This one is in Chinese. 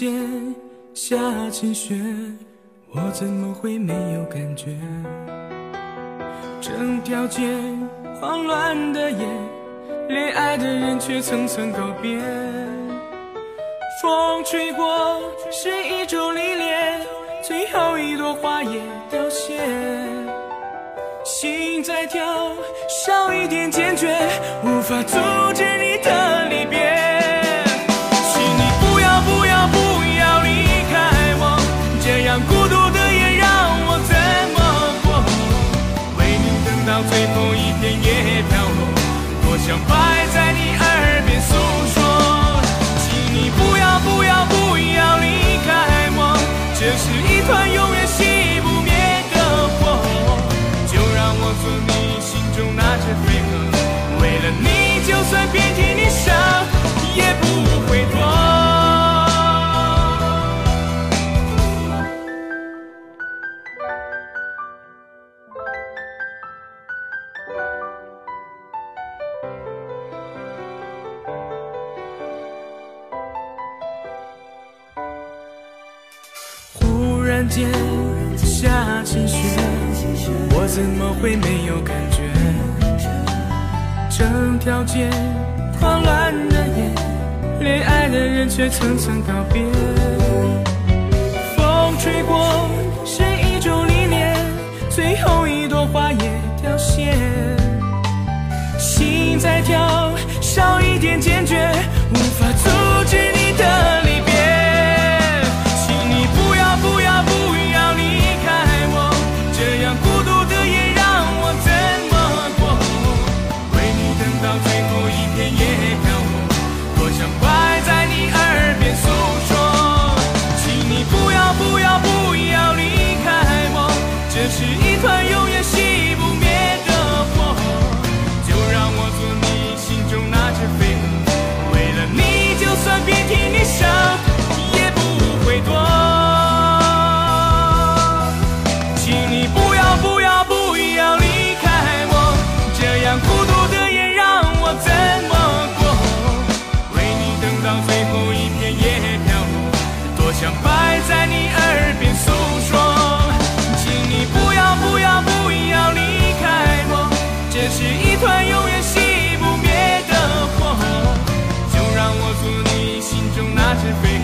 间下起雪，我怎么会没有感觉？整条街慌乱的夜。恋爱的人却层层告别，风吹过，是一种历练，最后一朵花也凋谢。心在跳，少一点坚决，无法阻止你最后一片叶飘落。多想摆在你耳边诉说，请你不要不要不要离开我，这是看见下起雪，我怎么会没有感觉？整条街慌乱的夜，恋爱的人却层层告别。风吹过是一种历练，最后一朵花也凋谢。心在跳，少一点坚决，无法阻是一团永远熄不灭的火，就让我做你心中那只飞蛾，为了你就算遍体鳞伤也不会躲。请你不要不要不要离开我，这样孤独的夜让我怎么过？为你等到最后一片叶飘落，多想摆在你耳 watching fake